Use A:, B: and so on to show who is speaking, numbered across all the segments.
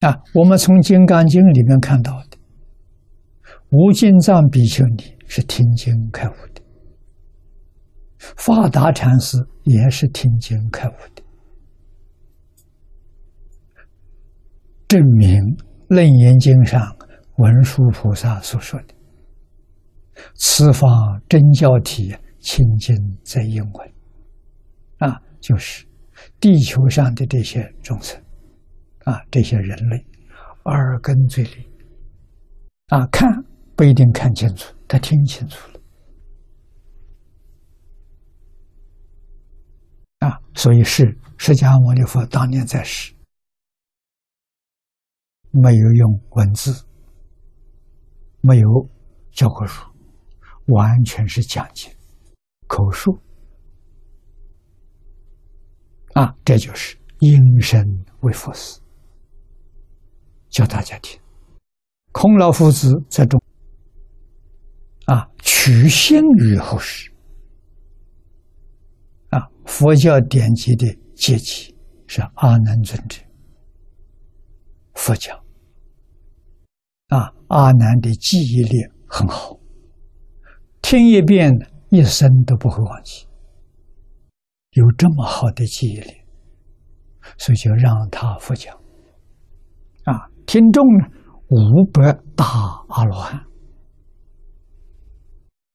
A: 啊，我们从《金刚经》里面看到的，无尽藏比丘尼是听经开悟的，法达禅师也是听经开悟的，证明《楞严经》上文殊菩萨所说的“此法真教体清净在因闻”，啊，就是地球上的这些众生。啊，这些人类耳根最利啊，看不一定看清楚，他听清楚了。啊，所以是释迦牟尼佛当年在世，没有用文字，没有教科书，完全是讲解口述。啊，这就是因身为佛事。教大家听，孔老夫子在中啊，取信于后世。啊，佛教典籍的阶级是阿难尊者，佛教。啊，阿难的记忆力很好，听一遍一生都不会忘记，有这么好的记忆力，所以就让他佛讲。听众呢，五百大阿罗汉。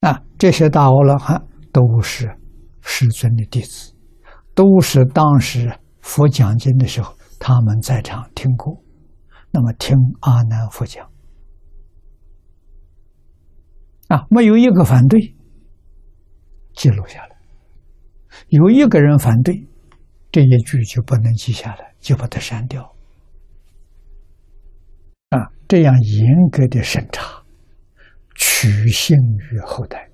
A: 啊，这些大阿罗汉都是师尊的弟子，都是当时佛讲经的时候他们在场听过，那么听阿难佛讲。啊，没有一个反对，记录下来，有一个人反对，这一句就不能记下来，就把它删掉。啊，这样严格的审查，取信于后代。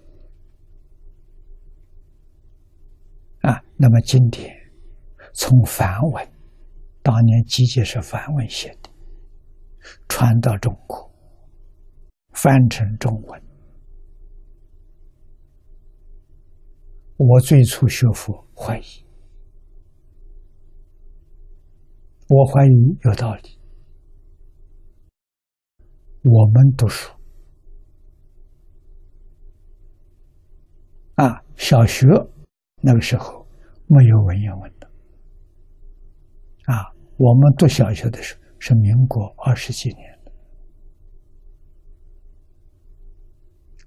A: 啊，那么今天从梵文，当年集结是梵文写的，传到中国，翻成中文。我最初学佛怀疑，我怀疑有道理。我们读书啊，小学那个时候没有文言文的啊。我们读小学的时候是民国二十几年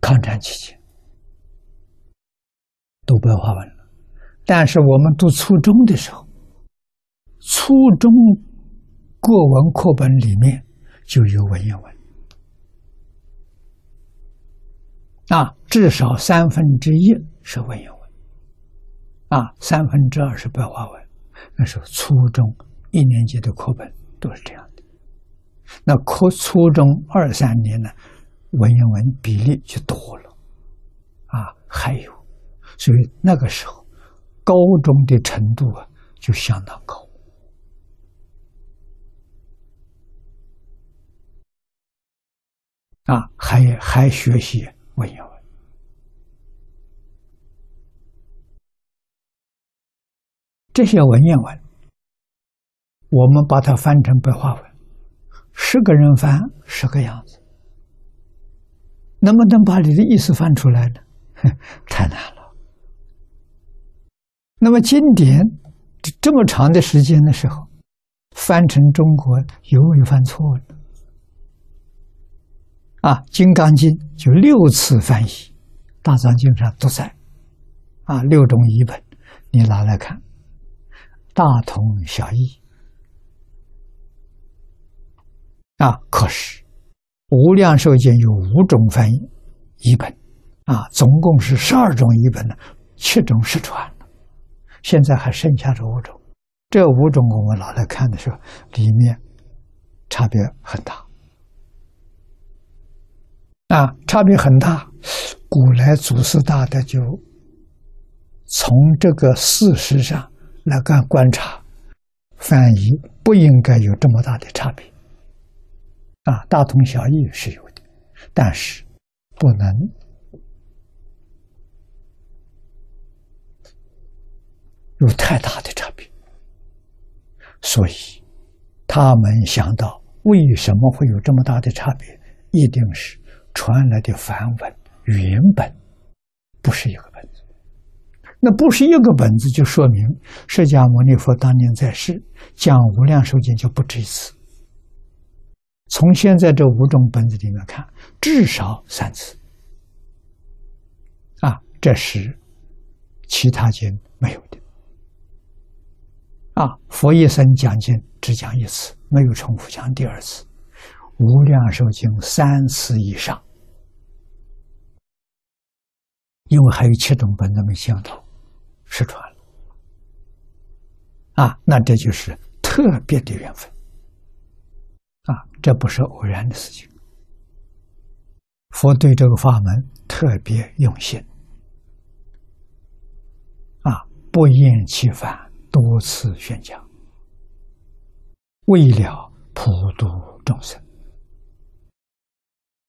A: 抗战期间，读白话文了。但是我们读初中的时候，初中国文课本里面就有文言文。啊，至少三分之一是文言文，啊，三分之二是白话文。那时候初中一年级的课本都是这样的。那课初中二三年呢，文言文比例就多了，啊，还有，所以那个时候高中的程度啊就相当高，啊，还还学习。文言文，这些文言文，我们把它翻成白话文，十个人翻十个样子，能不能把你的意思翻出来呢？太难了。那么经典这么长的时间的时候，翻成中国有没有犯错呢？啊，《金刚经》就六次翻译，《大藏经》上都在，啊，六种译本，你拿来看，大同小异。啊，可是《无量寿经》有五种翻译译本，啊，总共是十二种译本呢，七种失传了，现在还剩下这五种，这五种我们拿来看的时候，里面差别很大。啊，差别很大。古来祖师大德就从这个事实上来看观察，翻译不应该有这么大的差别。啊，大同小异是有的，但是不能有太大的差别。所以他们想到为什么会有这么大的差别？一定是传来的梵文原本不是一个本子，那不是一个本子，就说明释迦牟尼佛当年在世讲《无量寿经》就不止一次。从现在这五种本子里面看，至少三次。啊，这是其他经没有的。啊，佛一生讲经只讲一次，没有重复讲第二次。无量寿经三次以上，因为还有七种本子没相同，失传了。啊，那这就是特别的缘分。啊，这不是偶然的事情。佛对这个法门特别用心。啊，不厌其烦。多次宣讲，为了普度众生。